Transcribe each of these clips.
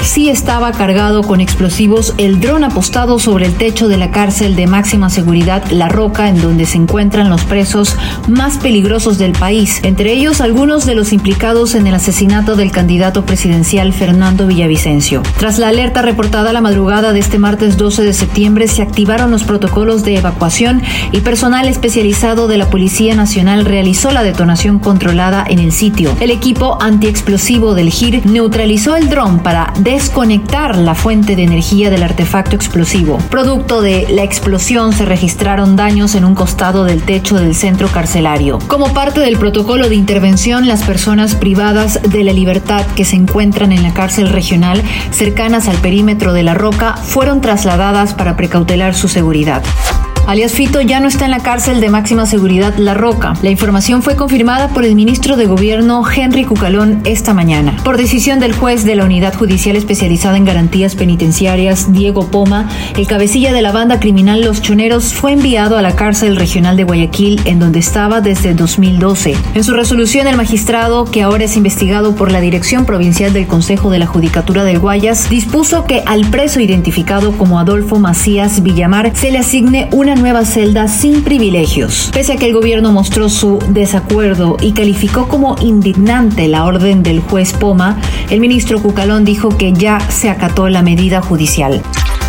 Sí estaba cargado con explosivos el dron apostado sobre el techo de la cárcel de máxima seguridad La Roca, en donde se encuentran los presos más peligrosos del país, entre ellos algunos de los implicados en el asesinato del candidato presidencial Fernando Villavicencio. Tras la alerta reportada la madrugada de este martes 12 de septiembre, se activaron los protocolos de evacuación y personal especializado de la Policía Nacional realizó la detonación controlada en el sitio. El equipo antiexplosivo del GIR neutralizó el dron para desconectar la fuente de energía del artefacto explosivo. Producto de la explosión se registraron daños en un costado del techo del centro carcelario. Como parte del protocolo de intervención, las personas privadas de la libertad que se encuentran en la cárcel regional cercanas al perímetro de la roca fueron trasladadas para precautelar su seguridad alias Fito, ya no está en la cárcel de máxima seguridad La Roca. La información fue confirmada por el ministro de Gobierno Henry Cucalón esta mañana. Por decisión del juez de la Unidad Judicial Especializada en Garantías Penitenciarias, Diego Poma, el cabecilla de la banda criminal Los Choneros fue enviado a la cárcel regional de Guayaquil, en donde estaba desde 2012. En su resolución, el magistrado, que ahora es investigado por la Dirección Provincial del Consejo de la Judicatura del Guayas, dispuso que al preso identificado como Adolfo Macías Villamar se le asigne una nueva celda sin privilegios. Pese a que el gobierno mostró su desacuerdo y calificó como indignante la orden del juez Poma, el ministro Cucalón dijo que ya se acató la medida judicial.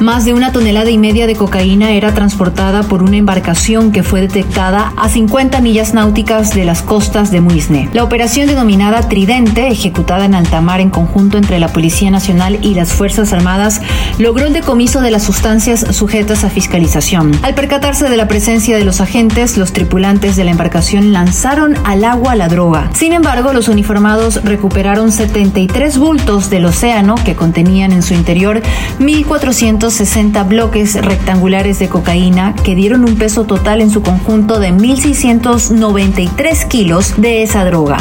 Más de una tonelada y media de cocaína era transportada por una embarcación que fue detectada a 50 millas náuticas de las costas de Muisne. La operación denominada Tridente, ejecutada en alta mar en conjunto entre la Policía Nacional y las Fuerzas Armadas, logró el decomiso de las sustancias sujetas a fiscalización. Al percatarse de la presencia de los agentes, los tripulantes de la embarcación lanzaron al agua la droga. Sin embargo, los uniformados recuperaron 73 bultos del océano que contenían en su interior 1.400 60 bloques rectangulares de cocaína que dieron un peso total en su conjunto de 1.693 kilos de esa droga.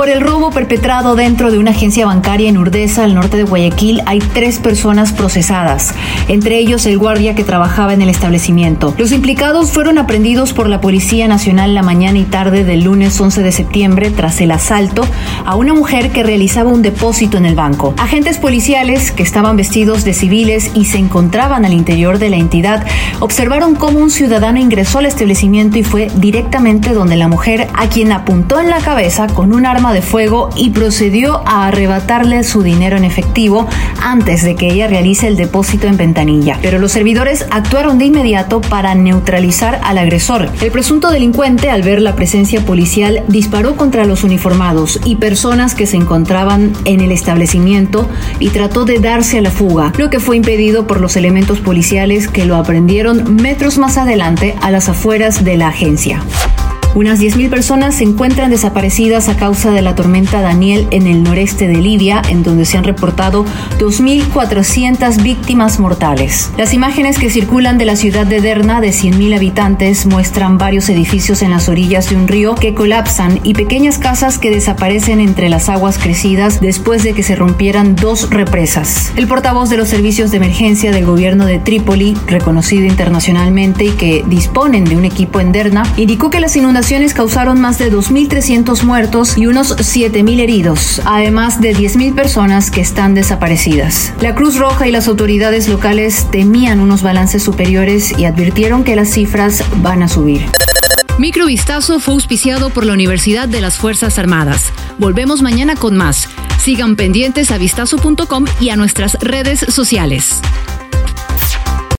Por el robo perpetrado dentro de una agencia bancaria en Urdesa, al norte de Guayaquil, hay tres personas procesadas, entre ellos el guardia que trabajaba en el establecimiento. Los implicados fueron aprendidos por la Policía Nacional la mañana y tarde del lunes 11 de septiembre tras el asalto a una mujer que realizaba un depósito en el banco. Agentes policiales que estaban vestidos de civiles y se encontraban al interior de la entidad observaron cómo un ciudadano ingresó al establecimiento y fue directamente donde la mujer, a quien apuntó en la cabeza con un arma de fuego y procedió a arrebatarle su dinero en efectivo antes de que ella realice el depósito en ventanilla. Pero los servidores actuaron de inmediato para neutralizar al agresor. El presunto delincuente, al ver la presencia policial, disparó contra los uniformados y personas que se encontraban en el establecimiento y trató de darse a la fuga, lo que fue impedido por los elementos policiales que lo aprendieron metros más adelante a las afueras de la agencia. Unas 10.000 personas se encuentran desaparecidas a causa de la tormenta Daniel en el noreste de Libia, en donde se han reportado 2.400 víctimas mortales. Las imágenes que circulan de la ciudad de Derna, de 100.000 habitantes, muestran varios edificios en las orillas de un río que colapsan y pequeñas casas que desaparecen entre las aguas crecidas después de que se rompieran dos represas. El portavoz de los servicios de emergencia del gobierno de Trípoli, reconocido internacionalmente y que disponen de un equipo en Derna, indicó que las inundaciones causaron más de 2.300 muertos y unos 7.000 heridos, además de 10.000 personas que están desaparecidas. La Cruz Roja y las autoridades locales temían unos balances superiores y advirtieron que las cifras van a subir. Microvistazo fue auspiciado por la Universidad de las Fuerzas Armadas. Volvemos mañana con más. Sigan pendientes a vistazo.com y a nuestras redes sociales.